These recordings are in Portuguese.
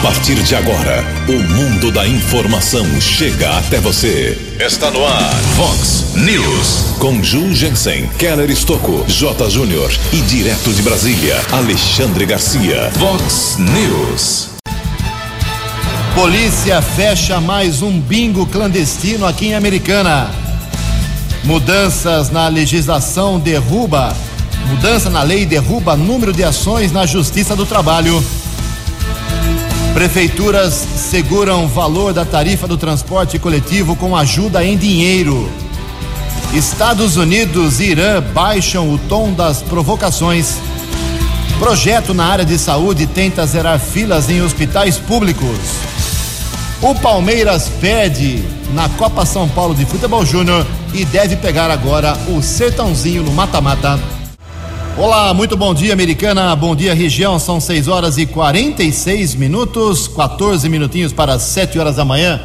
A partir de agora, o mundo da informação chega até você. Está no ar, Fox News. Com Ju Jensen, Keller Estocco, J. Júnior e direto de Brasília, Alexandre Garcia. Fox News. Polícia fecha mais um bingo clandestino aqui em Americana. Mudanças na legislação derruba. Mudança na lei derruba número de ações na Justiça do Trabalho. Prefeituras seguram valor da tarifa do transporte coletivo com ajuda em dinheiro. Estados Unidos e Irã baixam o tom das provocações. Projeto na área de saúde tenta zerar filas em hospitais públicos. O Palmeiras perde na Copa São Paulo de Futebol Júnior e deve pegar agora o Sertãozinho no mata-mata. Olá, muito bom dia, americana. Bom dia, região. São 6 horas e 46 minutos, 14 minutinhos para 7 horas da manhã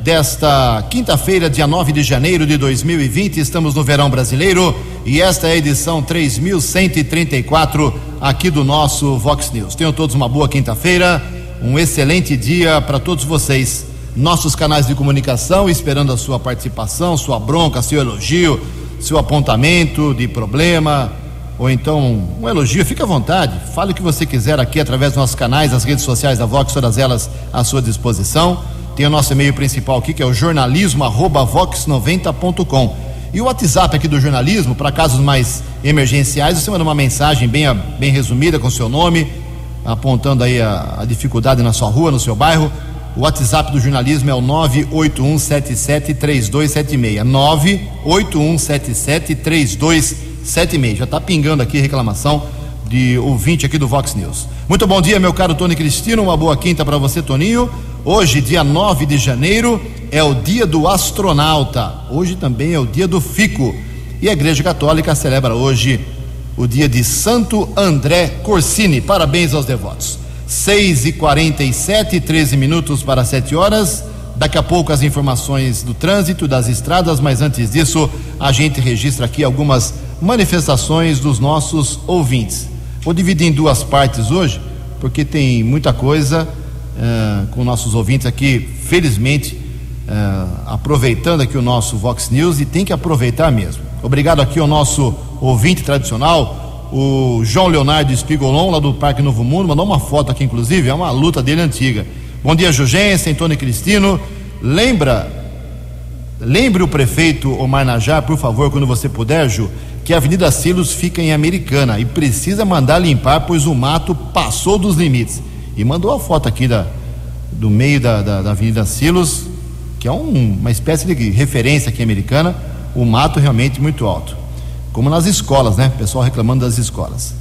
desta quinta-feira, dia 9 de janeiro de 2020. Estamos no verão brasileiro e esta é a edição 3134 aqui do nosso Vox News. Tenham todos uma boa quinta-feira, um excelente dia para todos vocês. Nossos canais de comunicação esperando a sua participação, sua bronca, seu elogio, seu apontamento de problema ou então um elogio, fique à vontade. Fale o que você quiser aqui através dos nossos canais, as redes sociais da Vox, todas elas à sua disposição. Tem o nosso e-mail principal aqui, que é o jornalismo@vox90.com. E o WhatsApp aqui do jornalismo, para casos mais emergenciais, você manda uma mensagem bem, bem resumida com seu nome, apontando aí a, a dificuldade na sua rua, no seu bairro. O WhatsApp do jornalismo é o 981773276. 981773276. Já está pingando aqui reclamação de ouvinte aqui do Vox News. Muito bom dia, meu caro Tony Cristino. Uma boa quinta para você, Toninho. Hoje, dia 9 de janeiro, é o dia do astronauta. Hoje também é o dia do Fico. E a Igreja Católica celebra hoje o dia de Santo André Corsini. Parabéns aos devotos. 6 e 47 13 minutos para 7 horas. Daqui a pouco as informações do trânsito, das estradas, mas antes disso, a gente registra aqui algumas manifestações dos nossos ouvintes. Vou dividir em duas partes hoje, porque tem muita coisa uh, com nossos ouvintes aqui, felizmente, uh, aproveitando aqui o nosso Vox News e tem que aproveitar mesmo. Obrigado aqui ao nosso ouvinte tradicional, o João Leonardo Espigolon, lá do Parque Novo Mundo, mandou uma foto aqui, inclusive, é uma luta dele antiga. Bom dia, Jugensen, Tony Cristino. Lembra, lembre o prefeito Omar Najar, por favor, quando você puder, Ju, que a Avenida Silos fica em Americana e precisa mandar limpar, pois o mato passou dos limites. E mandou a foto aqui da, do meio da, da, da Avenida Silos, que é um, uma espécie de referência aqui americana, o mato realmente muito alto. Como nas escolas, né? Pessoal reclamando das escolas.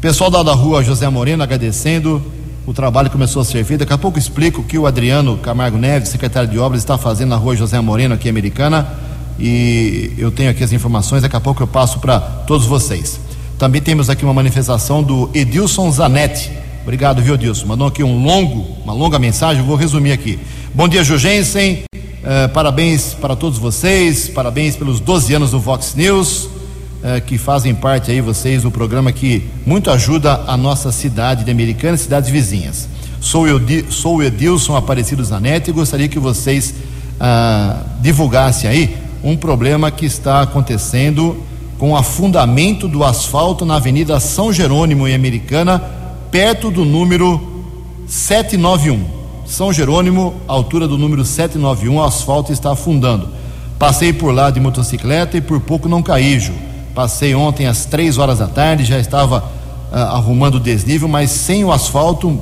Pessoal da, da rua José Moreno agradecendo o trabalho começou a ser feito. Daqui a pouco explico o que o Adriano Camargo Neves, secretário de obras, está fazendo na rua José Moreno, aqui americana. E eu tenho aqui as informações, daqui a pouco eu passo para todos vocês. Também temos aqui uma manifestação do Edilson Zanetti. Obrigado, viu, Edilson? Mandou aqui um longo, uma longa mensagem, vou resumir aqui. Bom dia, Jugensen. Uh, parabéns para todos vocês, parabéns pelos 12 anos do Vox News, uh, que fazem parte aí vocês do programa que muito ajuda a nossa cidade de Americana e cidades vizinhas. Sou, eu, sou o Edilson Aparecido Zanetti e gostaria que vocês uh, divulgassem aí um problema que está acontecendo com o afundamento do asfalto na Avenida São Jerônimo em Americana, perto do número 791. São Jerônimo, altura do número 791, o asfalto está afundando. Passei por lá de motocicleta e por pouco não caí, Ju. Passei ontem às três horas da tarde, já estava uh, arrumando o desnível, mas sem o asfalto uh,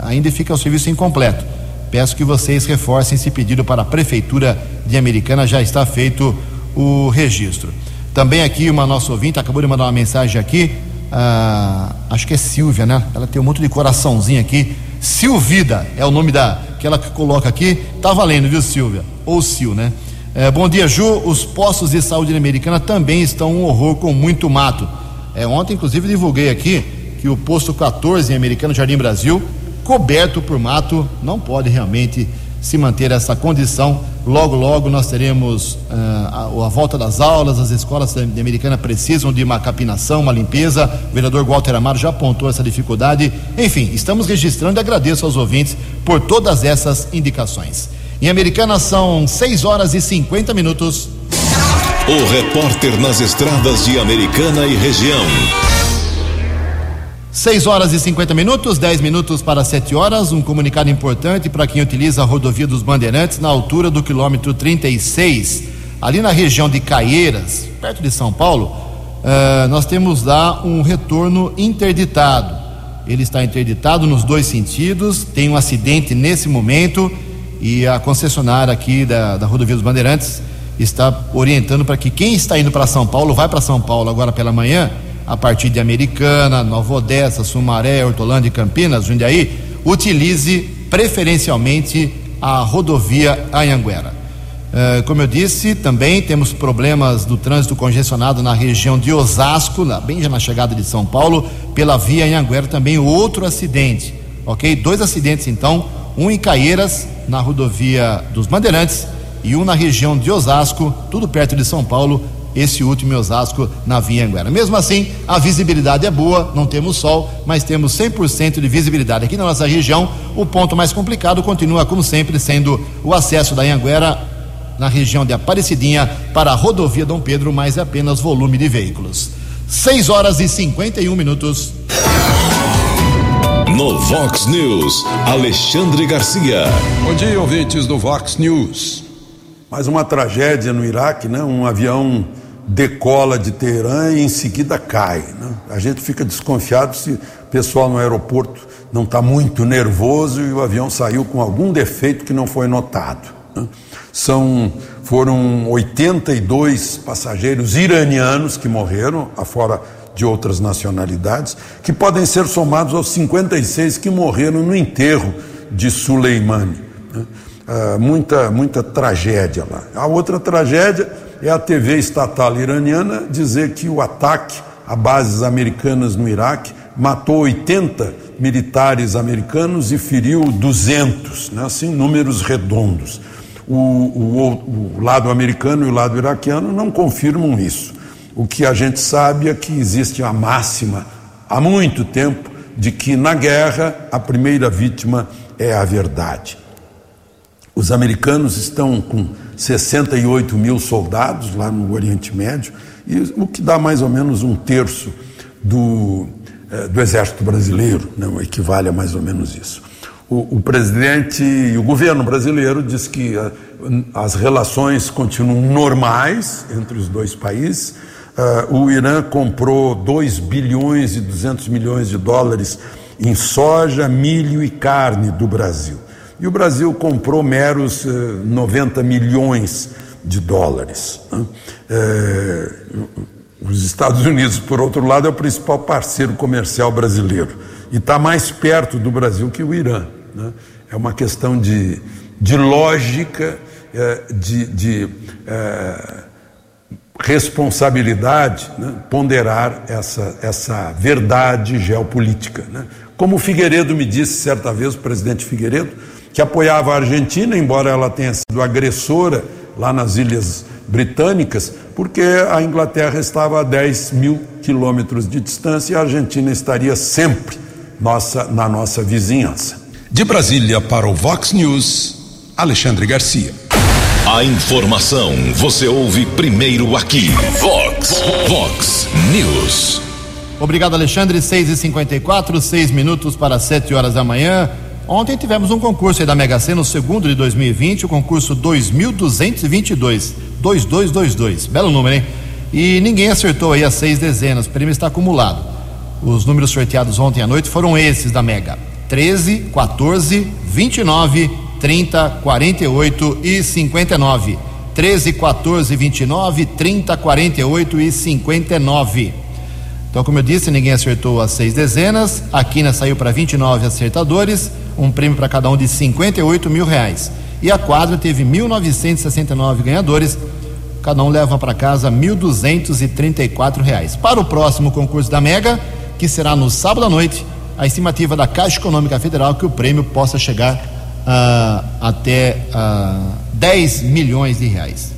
ainda fica o serviço incompleto. Peço que vocês reforcem esse pedido para a Prefeitura de Americana, já está feito o registro. Também aqui uma nossa ouvinte acabou de mandar uma mensagem aqui, uh, acho que é Silvia, né? Ela tem um monte de coraçãozinho aqui Silvida é o nome da que ela coloca aqui. Tá valendo, viu, Silvia? Ou Sil, né? É, bom dia, Ju. Os postos de saúde americana também estão um horror com muito mato. É, ontem, inclusive, divulguei aqui que o posto 14 em Americano Jardim Brasil, coberto por mato, não pode realmente se manter essa condição Logo, logo nós teremos uh, a, a, volta das aulas, as escolas de Americana precisam de uma capinação, uma limpeza. O vereador Walter Amaro já apontou essa dificuldade. Enfim, estamos registrando e agradeço aos ouvintes por todas essas indicações. Em Americana são 6 horas e 50 minutos. O repórter nas estradas de Americana e região. 6 horas e 50 minutos, 10 minutos para 7 horas. Um comunicado importante para quem utiliza a rodovia dos Bandeirantes na altura do quilômetro 36, ali na região de Caieiras, perto de São Paulo. Uh, nós temos lá um retorno interditado. Ele está interditado nos dois sentidos. Tem um acidente nesse momento e a concessionária aqui da, da rodovia dos Bandeirantes está orientando para que quem está indo para São Paulo, vai para São Paulo agora pela manhã a partir de Americana, Nova Odessa, Sumaré, Hortolândia e Campinas, Jundiaí, utilize preferencialmente a rodovia Anhanguera. Uh, como eu disse, também temos problemas do trânsito congestionado na região de Osasco, bem já na chegada de São Paulo, pela via Anhanguera também outro acidente, ok? Dois acidentes então, um em Caieiras, na rodovia dos Bandeirantes, e um na região de Osasco, tudo perto de São Paulo, esse último em Osasco na Via Anguera. Mesmo assim, a visibilidade é boa, não temos sol, mas temos 100% de visibilidade. Aqui na nossa região, o ponto mais complicado continua, como sempre, sendo o acesso da Anguera na região de Aparecidinha para a rodovia Dom Pedro, mas é apenas volume de veículos. 6 horas e 51 minutos. No Vox News, Alexandre Garcia. Bom dia, ouvintes do Vox News. Mais uma tragédia no Iraque, né? Um avião decola de Teherã e em seguida cai. Né? A gente fica desconfiado se o pessoal no aeroporto não está muito nervoso e o avião saiu com algum defeito que não foi notado. Né? São, foram 82 passageiros iranianos que morreram, afora de outras nacionalidades, que podem ser somados aos 56 que morreram no enterro de Soleimani. Né? Uh, muita, muita tragédia lá. A outra tragédia é a TV estatal iraniana dizer que o ataque a bases americanas no Iraque matou 80 militares americanos e feriu 200, né? assim, números redondos. O, o, o lado americano e o lado iraquiano não confirmam isso. O que a gente sabe é que existe a máxima há muito tempo de que na guerra a primeira vítima é a verdade. Os americanos estão com 68 mil soldados lá no Oriente Médio, e o que dá mais ou menos um terço do, eh, do exército brasileiro, né, equivale a mais ou menos isso. O, o presidente e o governo brasileiro diz que uh, as relações continuam normais entre os dois países. Uh, o Irã comprou 2 bilhões e 200 milhões de dólares em soja, milho e carne do Brasil e o Brasil comprou meros 90 eh, milhões de dólares. Né? É, os Estados Unidos, por outro lado, é o principal parceiro comercial brasileiro e está mais perto do Brasil que o Irã. Né? É uma questão de, de lógica, é, de, de responsabilidade, né? ponderar essa, essa verdade geopolítica. Né? Como o Figueiredo me disse certa vez, o presidente Figueiredo, que apoiava a Argentina, embora ela tenha sido agressora lá nas Ilhas Britânicas, porque a Inglaterra estava a 10 mil quilômetros de distância e a Argentina estaria sempre nossa, na nossa vizinhança. De Brasília para o Vox News, Alexandre Garcia. A informação você ouve primeiro aqui. Vox, Vox News. Obrigado, Alexandre. 6h54, 6 minutos para 7 horas da manhã. Ontem tivemos um concurso aí da Mega Sena, o segundo de 2020, o concurso 2222, 2222, belo número, hein? E ninguém acertou aí as seis dezenas, o prêmio está acumulado. Os números sorteados ontem à noite foram esses da Mega: 13, 14, 29, 30, 48 e 59. 13, 14, 29, 30, 48 e 59. Então, como eu disse, ninguém acertou as seis dezenas. A quina saiu para 29 acertadores um prêmio para cada um de 58 mil reais. E a quadra teve 1.969 ganhadores, cada um leva para casa 1.234 reais. Para o próximo concurso da Mega, que será no sábado à noite, a estimativa da Caixa Econômica Federal que o prêmio possa chegar uh, até uh, 10 milhões de reais.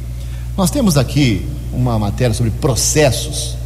Nós temos aqui uma matéria sobre processos.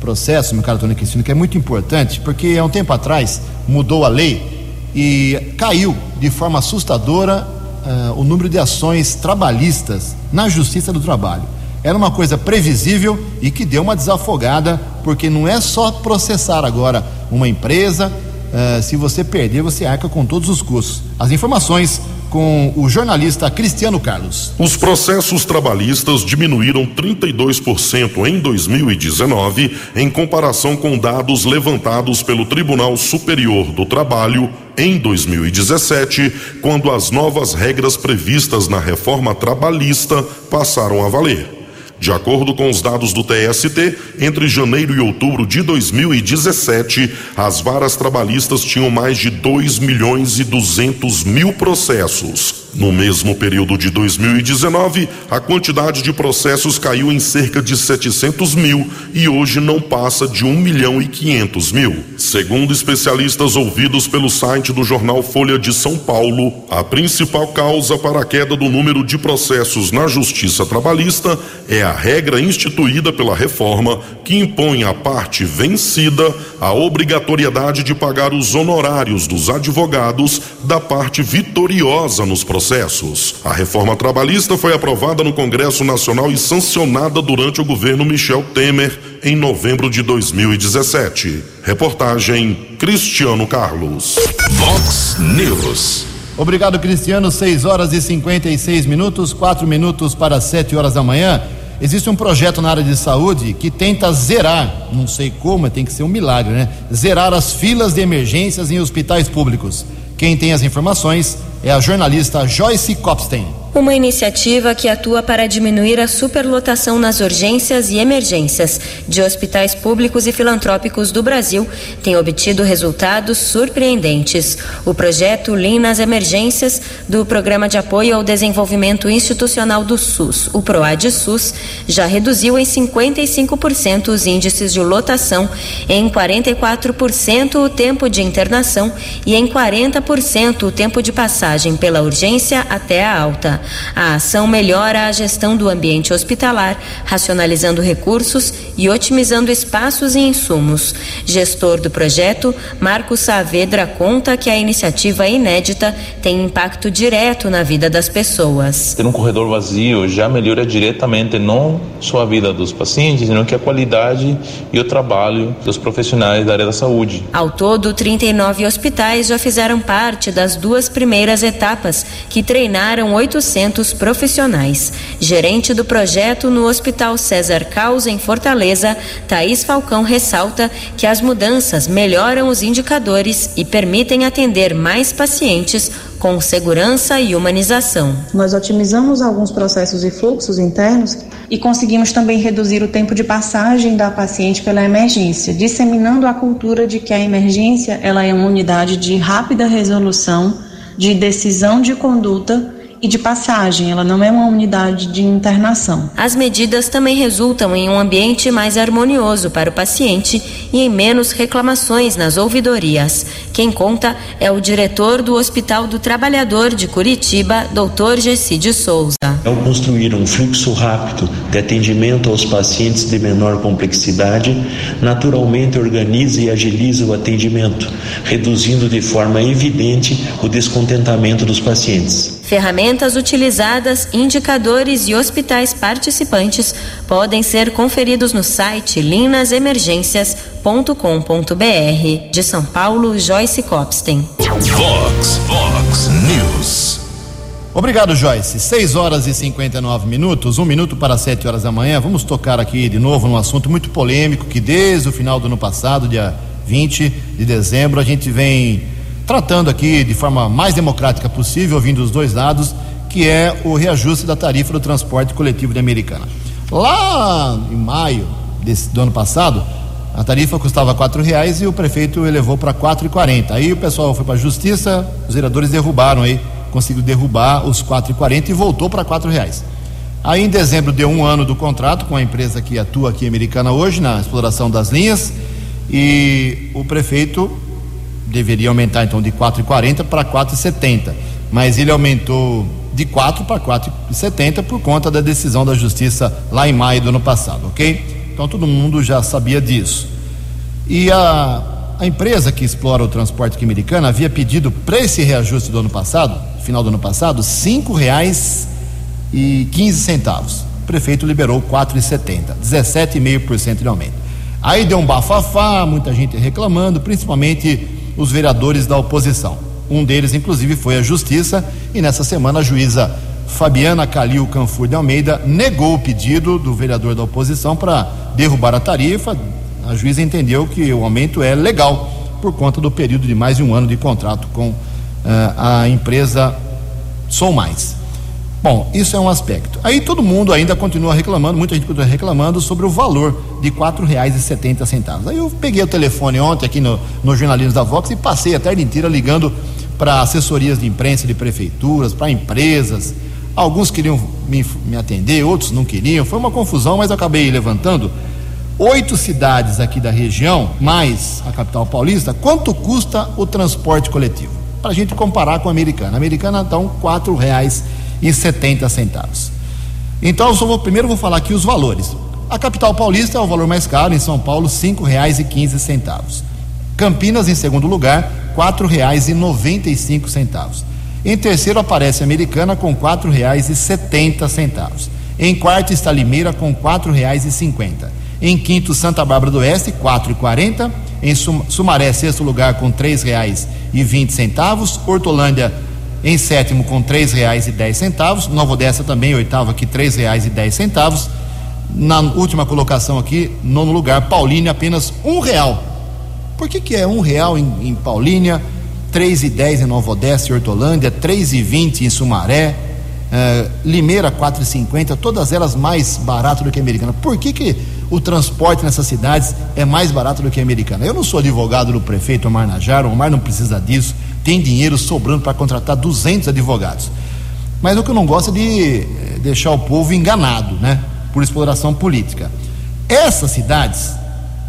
Processo, meu caro Tony Cristino, que é muito importante, porque há um tempo atrás mudou a lei e caiu de forma assustadora uh, o número de ações trabalhistas na Justiça do Trabalho. Era uma coisa previsível e que deu uma desafogada, porque não é só processar agora uma empresa, uh, se você perder, você arca com todos os custos. As informações com o jornalista Cristiano Carlos. Os processos trabalhistas diminuíram 32% em 2019, em comparação com dados levantados pelo Tribunal Superior do Trabalho em 2017, quando as novas regras previstas na reforma trabalhista passaram a valer. De acordo com os dados do TST, entre janeiro e outubro de 2017, as varas trabalhistas tinham mais de 2 milhões e 200 mil processos. No mesmo período de 2019, a quantidade de processos caiu em cerca de 700 mil e hoje não passa de 1 milhão e 500 mil. Segundo especialistas ouvidos pelo site do jornal Folha de São Paulo, a principal causa para a queda do número de processos na Justiça Trabalhista é a regra instituída pela reforma que impõe à parte vencida a obrigatoriedade de pagar os honorários dos advogados da parte vitoriosa nos processos processos. A reforma trabalhista foi aprovada no Congresso Nacional e sancionada durante o governo Michel Temer em novembro de 2017. Reportagem Cristiano Carlos. Vox News. Obrigado, Cristiano. 6 horas e 56 minutos, 4 minutos para 7 horas da manhã. Existe um projeto na área de saúde que tenta zerar, não sei como, tem que ser um milagre, né? Zerar as filas de emergências em hospitais públicos. Quem tem as informações é a jornalista Joyce Kopstein. Uma iniciativa que atua para diminuir a superlotação nas urgências e emergências de hospitais públicos e filantrópicos do Brasil tem obtido resultados surpreendentes. O projeto Lean nas Emergências do Programa de Apoio ao Desenvolvimento Institucional do SUS, o PROAD-SUS, já reduziu em 55% os índices de lotação, em 44% o tempo de internação e em 40% o tempo de passagem pela urgência até a alta. A ação melhora a gestão do ambiente hospitalar, racionalizando recursos e otimizando espaços e insumos. Gestor do projeto, Marcos Saavedra conta que a iniciativa inédita tem impacto direto na vida das pessoas. Ter um corredor vazio já melhora diretamente não só a vida dos pacientes, senão que a qualidade e o trabalho dos profissionais da área da saúde. Ao todo, 39 hospitais já fizeram parte das duas primeiras etapas, que treinaram 800 400 profissionais. Gerente do projeto no Hospital César Caos, em Fortaleza, Thaís Falcão ressalta que as mudanças melhoram os indicadores e permitem atender mais pacientes com segurança e humanização. Nós otimizamos alguns processos e fluxos internos e conseguimos também reduzir o tempo de passagem da paciente pela emergência, disseminando a cultura de que a emergência ela é uma unidade de rápida resolução, de decisão de conduta e de passagem, ela não é uma unidade de internação. As medidas também resultam em um ambiente mais harmonioso para o paciente e em menos reclamações nas ouvidorias. Quem conta é o diretor do Hospital do Trabalhador de Curitiba, Dr. Gessi de Souza. Ao construir um fluxo rápido de atendimento aos pacientes de menor complexidade, naturalmente organiza e agiliza o atendimento, reduzindo de forma evidente o descontentamento dos pacientes. Ferramentas utilizadas, indicadores e hospitais participantes podem ser conferidos no site linasemergências.com.br. De São Paulo, Joyce Copsten. Vox, Vox News. Obrigado, Joyce. 6 horas e 59 minutos, um minuto para 7 horas da manhã. Vamos tocar aqui de novo num assunto muito polêmico que desde o final do ano passado, dia 20 de dezembro, a gente vem tratando aqui de forma mais democrática possível, ouvindo os dois lados, que é o reajuste da tarifa do transporte coletivo de Americana. Lá em maio desse, do ano passado, a tarifa custava quatro reais e o prefeito elevou para quatro e quarenta. Aí o pessoal foi para a justiça, os vereadores derrubaram aí, conseguiu derrubar os quatro e quarenta e voltou para quatro reais. Aí em dezembro deu um ano do contrato com a empresa que atua aqui americana hoje na exploração das linhas e o prefeito deveria aumentar então de 4,40 para 4,70, mas ele aumentou de 4 para 4,70 por conta da decisão da justiça lá em maio do ano passado, ok? Então todo mundo já sabia disso. E a, a empresa que explora o transporte aqui americano havia pedido para esse reajuste do ano passado, final do ano passado, cinco reais e 15 centavos. O prefeito liberou 4,70, 17,5% de aumento. Aí deu um bafafá, muita gente reclamando, principalmente os vereadores da oposição. Um deles, inclusive, foi a Justiça, e nessa semana a juíza Fabiana Calil Canfur de Almeida negou o pedido do vereador da oposição para derrubar a tarifa. A juíza entendeu que o aumento é legal por conta do período de mais de um ano de contrato com uh, a empresa Som Mais. Bom, isso é um aspecto. Aí todo mundo ainda continua reclamando, muita gente continua reclamando sobre o valor de quatro reais e setenta centavos. Aí eu peguei o telefone ontem aqui no, no Jornalismo da Vox e passei a tarde inteira ligando para assessorias de imprensa de prefeituras, para empresas. Alguns queriam me, me atender, outros não queriam. Foi uma confusão, mas eu acabei levantando oito cidades aqui da região, mais a capital paulista, quanto custa o transporte coletivo? Para a gente comparar com a americana. A americana, então, quatro reais e setenta centavos. Então, eu vou, primeiro vou falar aqui os valores. A capital paulista é o valor mais caro, em São Paulo, quinze centavos. Campinas, em segundo lugar, cinco centavos. Em terceiro aparece a Americana com setenta centavos. Em quarto está Limeira com e cinquenta. Em quinto, Santa Bárbara do Oeste, e quarenta. Em Sumaré, sexto lugar, com vinte centavos. Hortolândia, em sétimo com três reais e dez centavos, Nova Odessa também oitavo aqui três reais e dez centavos, na última colocação aqui nono lugar Paulínia apenas um real. Por que que é um real em, em Paulínia, três e dez em Nova Odessa e Hortolândia, três e vinte em Sumaré, uh, Limeira quatro e cinquenta, todas elas mais barato do que a Americana. Por que que o transporte nessas cidades é mais barato do que a Americana? Eu não sou advogado do prefeito Omar Najar, o Omar não precisa disso tem dinheiro sobrando para contratar 200 advogados. Mas o que eu não gosto é de eh, deixar o povo enganado, né? Por exploração política. Essas cidades,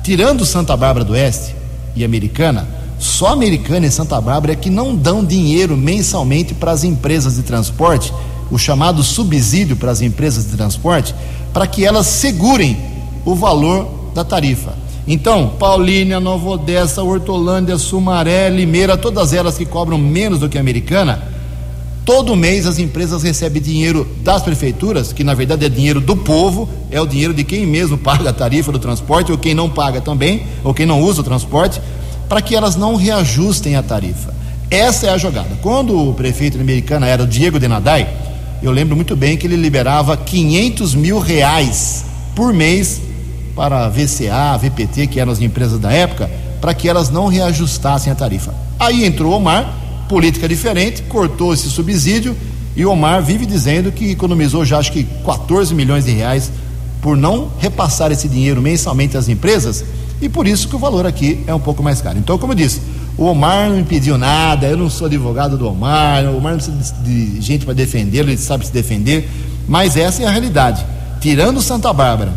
tirando Santa Bárbara do Oeste e Americana, só Americana e Santa Bárbara é que não dão dinheiro mensalmente para as empresas de transporte, o chamado subsídio para as empresas de transporte, para que elas segurem o valor da tarifa. Então, Paulínia, Nova Odessa, Hortolândia, Sumaré, Limeira, todas elas que cobram menos do que a americana, todo mês as empresas recebem dinheiro das prefeituras, que na verdade é dinheiro do povo, é o dinheiro de quem mesmo paga a tarifa do transporte, ou quem não paga também, ou quem não usa o transporte, para que elas não reajustem a tarifa. Essa é a jogada. Quando o prefeito americano era o Diego Denadai, eu lembro muito bem que ele liberava 500 mil reais por mês para a VCA, a VPT, que eram as empresas da época, para que elas não reajustassem a tarifa. Aí entrou o Omar, política diferente, cortou esse subsídio e o Omar vive dizendo que economizou já acho que 14 milhões de reais por não repassar esse dinheiro mensalmente às empresas e por isso que o valor aqui é um pouco mais caro. Então, como eu disse, o Omar não impediu nada, eu não sou advogado do Omar, o Omar não precisa de gente para defendê-lo, ele sabe se defender, mas essa é a realidade. Tirando Santa Bárbara,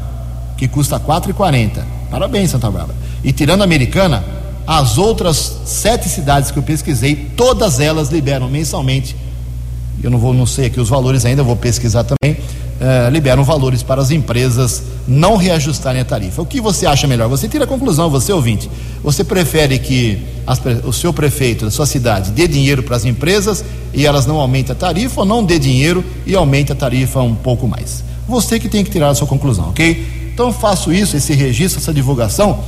que custa 4,40. Parabéns, Santa Bárbara. E tirando a Americana, as outras sete cidades que eu pesquisei, todas elas liberam mensalmente. Eu não vou, não sei aqui os valores ainda, vou pesquisar também. Uh, liberam valores para as empresas não reajustarem a tarifa. O que você acha melhor? Você tira a conclusão, você ouvinte. Você prefere que as, o seu prefeito da sua cidade dê dinheiro para as empresas e elas não aumentem a tarifa ou não dê dinheiro e aumente a tarifa um pouco mais? Você que tem que tirar a sua conclusão, ok? Então faço isso, esse registro, essa divulgação,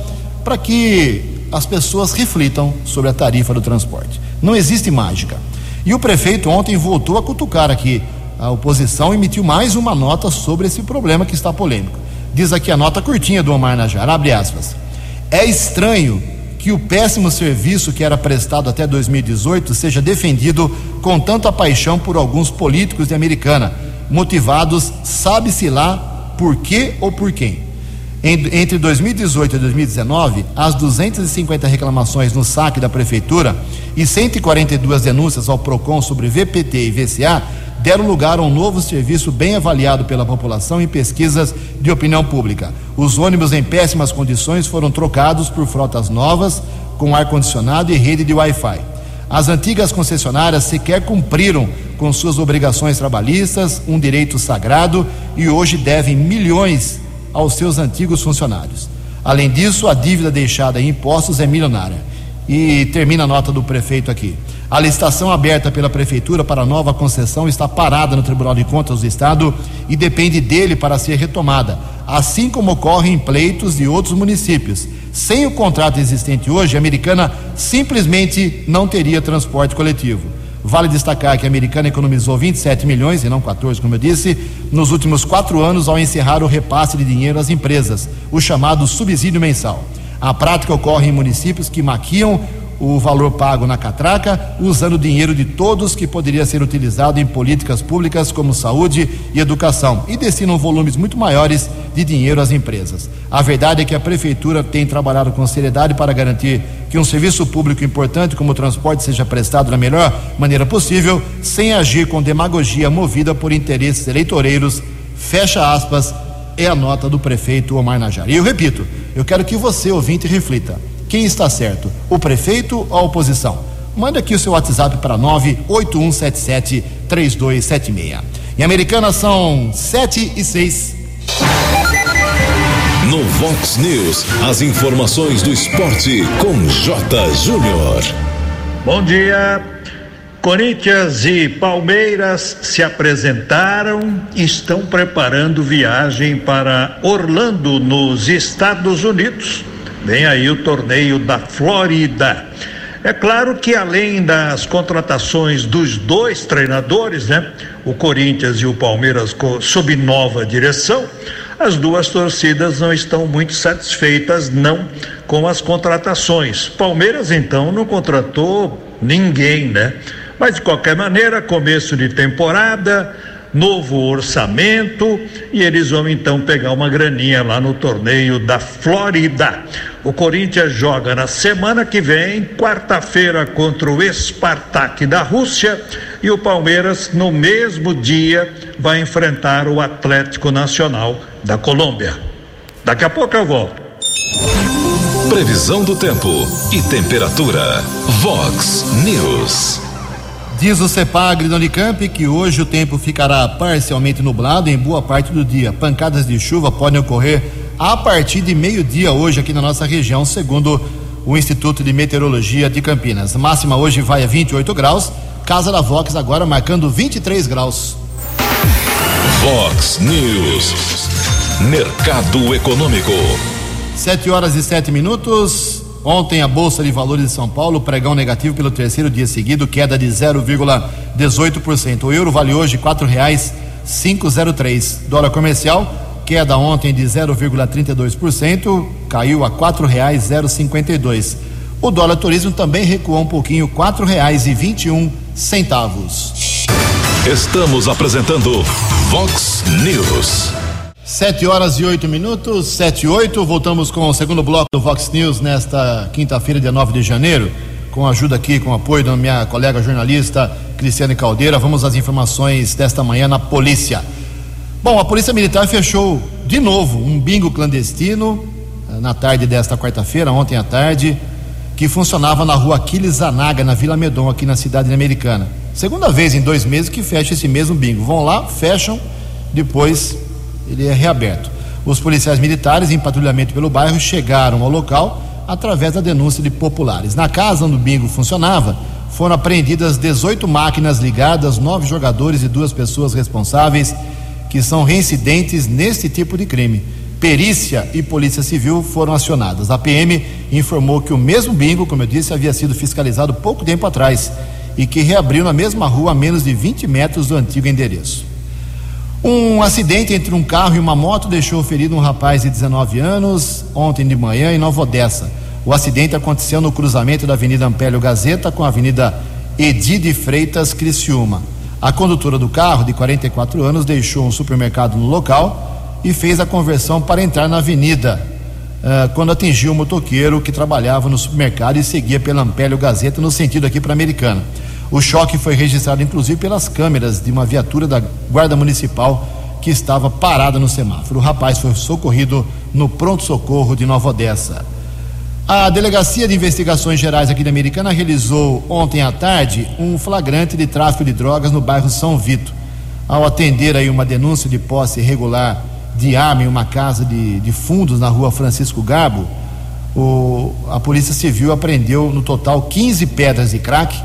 para que as pessoas reflitam sobre a tarifa do transporte. Não existe mágica. E o prefeito ontem voltou a cutucar aqui. A oposição emitiu mais uma nota sobre esse problema que está polêmico. Diz aqui a nota curtinha do Omar Najar, abre aspas. É estranho que o péssimo serviço que era prestado até 2018 seja defendido com tanta paixão por alguns políticos de Americana, motivados, sabe-se lá por quê ou por quem? Entre 2018 e 2019, as 250 reclamações no saque da Prefeitura e 142 denúncias ao PROCON sobre VPT e VCA deram lugar a um novo serviço bem avaliado pela população em pesquisas de opinião pública. Os ônibus em péssimas condições foram trocados por frotas novas, com ar-condicionado e rede de Wi-Fi. As antigas concessionárias sequer cumpriram com suas obrigações trabalhistas, um direito sagrado e hoje devem milhões aos seus antigos funcionários. Além disso, a dívida deixada em impostos é milionária. E termina a nota do prefeito aqui. A licitação aberta pela Prefeitura para a nova concessão está parada no Tribunal de Contas do Estado e depende dele para ser retomada, assim como ocorre em pleitos de outros municípios. Sem o contrato existente hoje, a Americana simplesmente não teria transporte coletivo. Vale destacar que a Americana economizou 27 milhões, e não 14, como eu disse, nos últimos quatro anos ao encerrar o repasse de dinheiro às empresas, o chamado subsídio mensal. A prática ocorre em municípios que maquiam o valor pago na catraca, usando dinheiro de todos que poderia ser utilizado em políticas públicas como saúde e educação, e destinam volumes muito maiores de dinheiro às empresas. A verdade é que a prefeitura tem trabalhado com seriedade para garantir que um serviço público importante como o transporte seja prestado da melhor maneira possível, sem agir com demagogia movida por interesses eleitoreiros. Fecha aspas, é a nota do prefeito Omar Najar. E eu repito, eu quero que você, ouvinte, reflita. Quem está certo, o prefeito ou a oposição? Manda aqui o seu WhatsApp para 981773276. Em Americana são 7 e 6. No Vox News, as informações do esporte com J. Júnior. Bom dia. Corinthians e Palmeiras se apresentaram e estão preparando viagem para Orlando, nos Estados Unidos Vem aí o torneio da Flórida. É claro que além das contratações dos dois treinadores, né? O Corinthians e o Palmeiras sob nova direção, as duas torcidas não estão muito satisfeitas não com as contratações. Palmeiras então não contratou ninguém, né? Mas de qualquer maneira, começo de temporada, novo orçamento e eles vão então pegar uma graninha lá no torneio da Flórida. O Corinthians joga na semana que vem, quarta-feira, contra o Spartak da Rússia e o Palmeiras, no mesmo dia, vai enfrentar o Atlético Nacional da Colômbia. Daqui a pouco eu volto. Previsão do tempo e temperatura. Vox News. Diz o CEPAGRE da Unicamp que hoje o tempo ficará parcialmente nublado em boa parte do dia. Pancadas de chuva podem ocorrer a partir de meio-dia hoje aqui na nossa região, segundo o Instituto de Meteorologia de Campinas. Máxima hoje vai a 28 graus. Casa da Vox agora marcando 23 graus. Vox News. Mercado Econômico. 7 horas e 7 minutos. Ontem a Bolsa de Valores de São Paulo, pregão negativo pelo terceiro dia seguido, queda de 0,18%. O euro vale hoje quatro reais 503. Dólar comercial, queda ontem de 0,32%, caiu a quatro reais 052. O dólar turismo também recuou um pouquinho, um centavos. Estamos apresentando Vox News. Sete horas e oito minutos, sete e oito. Voltamos com o segundo bloco do Vox News nesta quinta-feira, dia 9 de janeiro. Com ajuda aqui, com apoio da minha colega jornalista Cristiane Caldeira. Vamos às informações desta manhã na polícia. Bom, a Polícia Militar fechou de novo um bingo clandestino eh, na tarde desta quarta-feira, ontem à tarde, que funcionava na rua Aquiles Zanaga, na Vila Medon, aqui na cidade americana. Segunda vez em dois meses que fecha esse mesmo bingo. Vão lá, fecham, depois ele é reaberto. Os policiais militares em patrulhamento pelo bairro chegaram ao local através da denúncia de populares. Na casa onde o bingo funcionava, foram apreendidas 18 máquinas ligadas, nove jogadores e duas pessoas responsáveis que são reincidentes nesse tipo de crime. Perícia e Polícia Civil foram acionadas. A PM informou que o mesmo bingo, como eu disse, havia sido fiscalizado pouco tempo atrás e que reabriu na mesma rua a menos de 20 metros do antigo endereço. Um acidente entre um carro e uma moto deixou ferido um rapaz de 19 anos ontem de manhã em Nova Odessa. O acidente aconteceu no cruzamento da Avenida Ampélio Gazeta com a Avenida Edi de Freitas Criciúma. A condutora do carro, de 44 anos, deixou um supermercado no local e fez a conversão para entrar na avenida uh, quando atingiu o motoqueiro que trabalhava no supermercado e seguia pela Ampélio Gazeta no sentido aqui para Americana. O choque foi registrado inclusive pelas câmeras de uma viatura da Guarda Municipal que estava parada no semáforo. O rapaz foi socorrido no pronto-socorro de Nova Odessa. A Delegacia de Investigações Gerais aqui da Americana realizou ontem à tarde um flagrante de tráfico de drogas no bairro São Vito. Ao atender aí uma denúncia de posse irregular de arma em uma casa de, de fundos na rua Francisco Garbo, o, a Polícia Civil apreendeu no total 15 pedras de crack,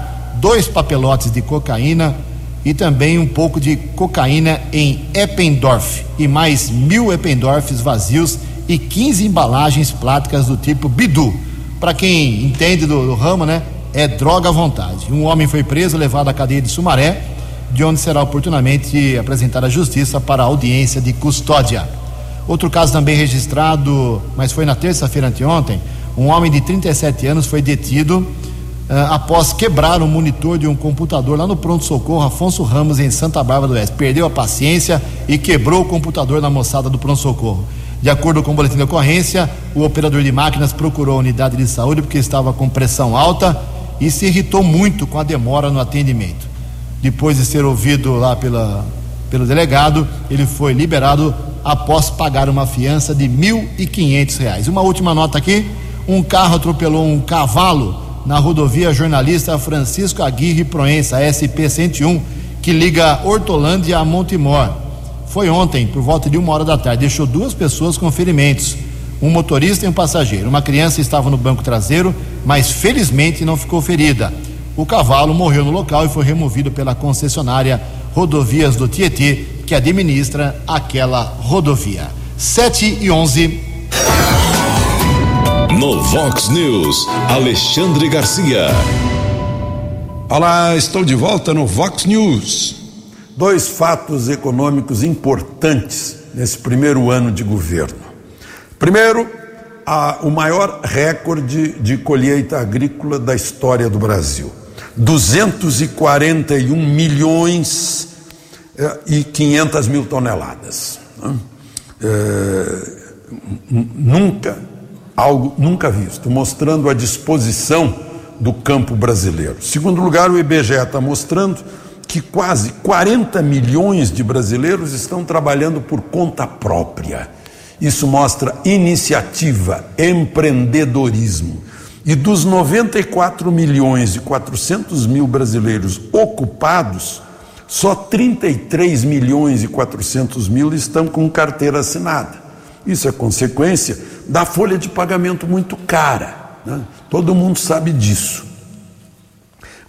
dois papelotes de cocaína e também um pouco de cocaína em Eppendorf e mais mil Eppendorfs vazios e 15 embalagens plásticas do tipo Bidu. Para quem entende do, do, ramo, né? É droga à vontade. Um homem foi preso, levado à cadeia de Sumaré, de onde será oportunamente apresentado à justiça para audiência de custódia. Outro caso também registrado, mas foi na terça-feira anteontem, um homem de 37 anos foi detido após quebrar um monitor de um computador lá no pronto-socorro Afonso Ramos, em Santa Bárbara do Oeste. Perdeu a paciência e quebrou o computador na moçada do pronto-socorro. De acordo com o boletim de ocorrência, o operador de máquinas procurou a unidade de saúde porque estava com pressão alta e se irritou muito com a demora no atendimento. Depois de ser ouvido lá pela, pelo delegado, ele foi liberado após pagar uma fiança de R$ 1.500. Uma última nota aqui: um carro atropelou um cavalo na rodovia jornalista Francisco Aguirre Proença, SP-101, que liga Hortolândia a Montemor foi ontem, por volta de uma hora da tarde. Deixou duas pessoas com ferimentos, um motorista e um passageiro. Uma criança estava no banco traseiro, mas felizmente não ficou ferida. O cavalo morreu no local e foi removido pela concessionária Rodovias do Tietê, que administra aquela rodovia. 7 e 11. No Vox News, Alexandre Garcia. Olá, estou de volta no Vox News dois fatos econômicos importantes nesse primeiro ano de governo. Primeiro, a, o maior recorde de colheita agrícola da história do Brasil. 241 milhões eh, e 500 mil toneladas. Né? É, nunca, algo nunca visto, mostrando a disposição do campo brasileiro. Segundo lugar, o IBGE está mostrando que quase 40 milhões de brasileiros estão trabalhando por conta própria. Isso mostra iniciativa, empreendedorismo. E dos 94 milhões e 400 mil brasileiros ocupados, só 33 milhões e 400 mil estão com carteira assinada. Isso é consequência da folha de pagamento muito cara. Né? Todo mundo sabe disso.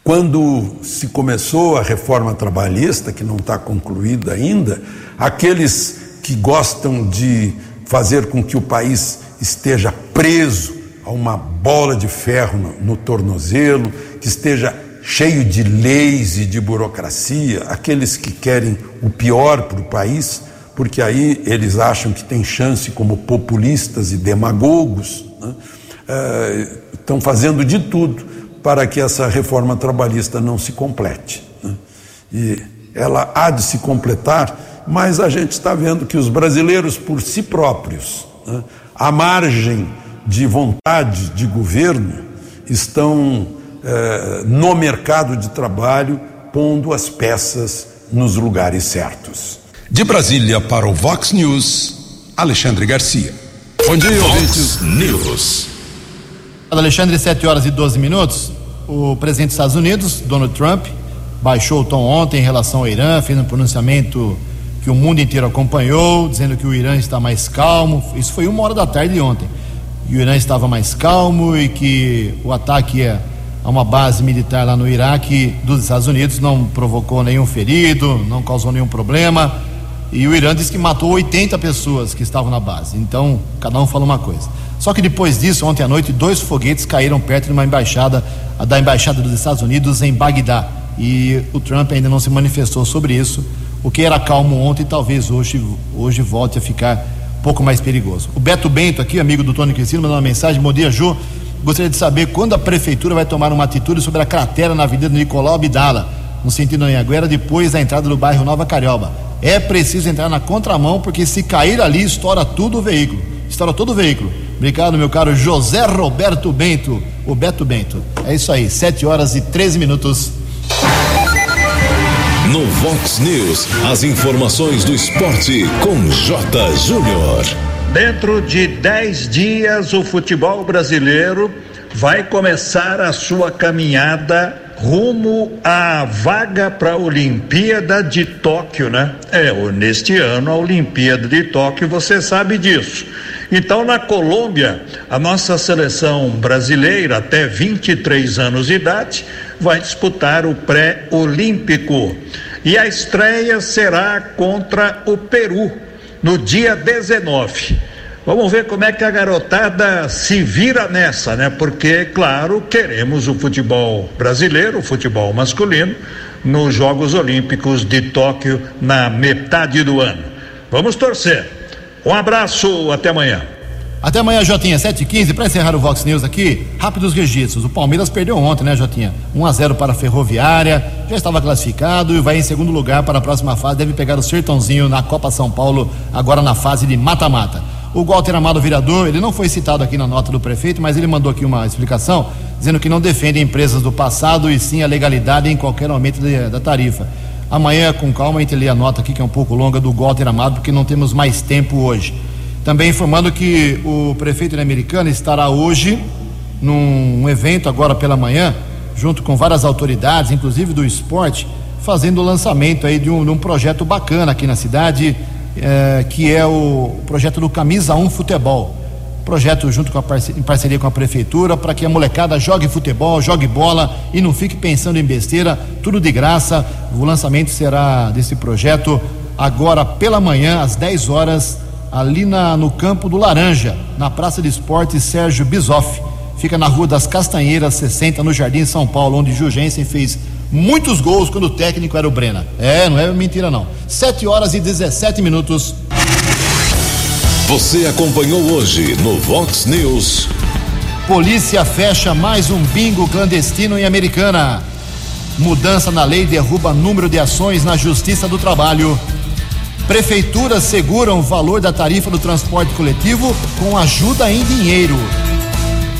Quando se começou a reforma trabalhista, que não está concluída ainda, aqueles que gostam de fazer com que o país esteja preso a uma bola de ferro no, no tornozelo, que esteja cheio de leis e de burocracia, aqueles que querem o pior para o país, porque aí eles acham que tem chance como populistas e demagogos, né? é, estão fazendo de tudo para que essa reforma trabalhista não se complete. Né? E ela há de se completar, mas a gente está vendo que os brasileiros, por si próprios, né, à margem de vontade de governo, estão eh, no mercado de trabalho pondo as peças nos lugares certos. De Brasília para o Vox News, Alexandre Garcia. Bom dia, Vox News. Alexandre, 7 horas e 12 minutos. O presidente dos Estados Unidos, Donald Trump, baixou o tom ontem em relação ao Irã, fez um pronunciamento que o mundo inteiro acompanhou, dizendo que o Irã está mais calmo. Isso foi uma hora da tarde de ontem. E o Irã estava mais calmo e que o ataque a uma base militar lá no Iraque dos Estados Unidos não provocou nenhum ferido, não causou nenhum problema. E o Irã disse que matou 80 pessoas que estavam na base. Então, cada um fala uma coisa. Só que depois disso, ontem à noite, dois foguetes caíram perto de uma embaixada, da embaixada dos Estados Unidos em Bagdá. E o Trump ainda não se manifestou sobre isso. O que era calmo ontem, talvez hoje, hoje volte a ficar um pouco mais perigoso. O Beto Bento, aqui, amigo do Tony Cristino, mandou uma mensagem. Bom dia, Ju. Gostaria de saber quando a prefeitura vai tomar uma atitude sobre a cratera na Avenida Nicolau Abdala, no sentido Anhanguera, depois da entrada do bairro Nova Carioba. É preciso entrar na contramão, porque se cair ali, estoura tudo o veículo. Estoura todo o veículo. Obrigado, meu caro José Roberto Bento, o Beto Bento. É isso aí, 7 horas e 13 minutos. No Vox News, as informações do esporte com J. Júnior. Dentro de dez dias, o futebol brasileiro vai começar a sua caminhada rumo à vaga para a Olimpíada de Tóquio, né? É, neste ano a Olimpíada de Tóquio, você sabe disso. Então, na Colômbia, a nossa seleção brasileira, até 23 anos de idade, vai disputar o pré-olímpico. E a estreia será contra o Peru, no dia 19. Vamos ver como é que a garotada se vira nessa, né? Porque, claro, queremos o futebol brasileiro, o futebol masculino, nos Jogos Olímpicos de Tóquio na metade do ano. Vamos torcer. Um abraço, até amanhã. Até amanhã, Jotinha, 7h15, para encerrar o Vox News aqui, rápidos registros. O Palmeiras perdeu ontem, né, Jotinha? 1 a 0 para a Ferroviária, já estava classificado e vai em segundo lugar para a próxima fase, deve pegar o Sertãozinho na Copa São Paulo, agora na fase de mata-mata. O Walter Amado Virador, ele não foi citado aqui na nota do prefeito, mas ele mandou aqui uma explicação, dizendo que não defende empresas do passado e sim a legalidade em qualquer aumento de, da tarifa. Amanhã, com calma, a gente lê a nota aqui, que é um pouco longa, do Walter Amado, porque não temos mais tempo hoje. Também informando que o prefeito americano estará hoje num evento agora pela manhã, junto com várias autoridades, inclusive do esporte, fazendo o lançamento aí de um, de um projeto bacana aqui na cidade, é, que é o projeto do Camisa 1 Futebol. Projeto junto com a parceria, em parceria com a prefeitura para que a molecada jogue futebol, jogue bola e não fique pensando em besteira, tudo de graça. O lançamento será desse projeto agora pela manhã, às 10 horas, ali na, no campo do Laranja, na Praça de Esportes Sérgio Bisoff. Fica na Rua das Castanheiras, 60, no Jardim São Paulo, onde Jugensen fez muitos gols quando o técnico era o Brena. É, não é mentira não. 7 horas e 17 minutos. Você acompanhou hoje no Vox News. Polícia fecha mais um bingo clandestino em Americana. Mudança na lei derruba número de ações na Justiça do Trabalho. Prefeituras seguram o valor da tarifa do transporte coletivo com ajuda em dinheiro.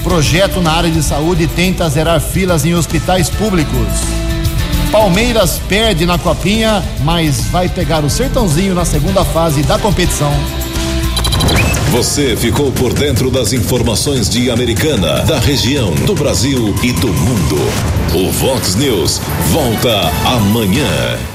Projeto na área de saúde tenta zerar filas em hospitais públicos. Palmeiras perde na Copinha, mas vai pegar o Sertãozinho na segunda fase da competição. Você ficou por dentro das informações de Americana, da região, do Brasil e do mundo. O Vox News volta amanhã.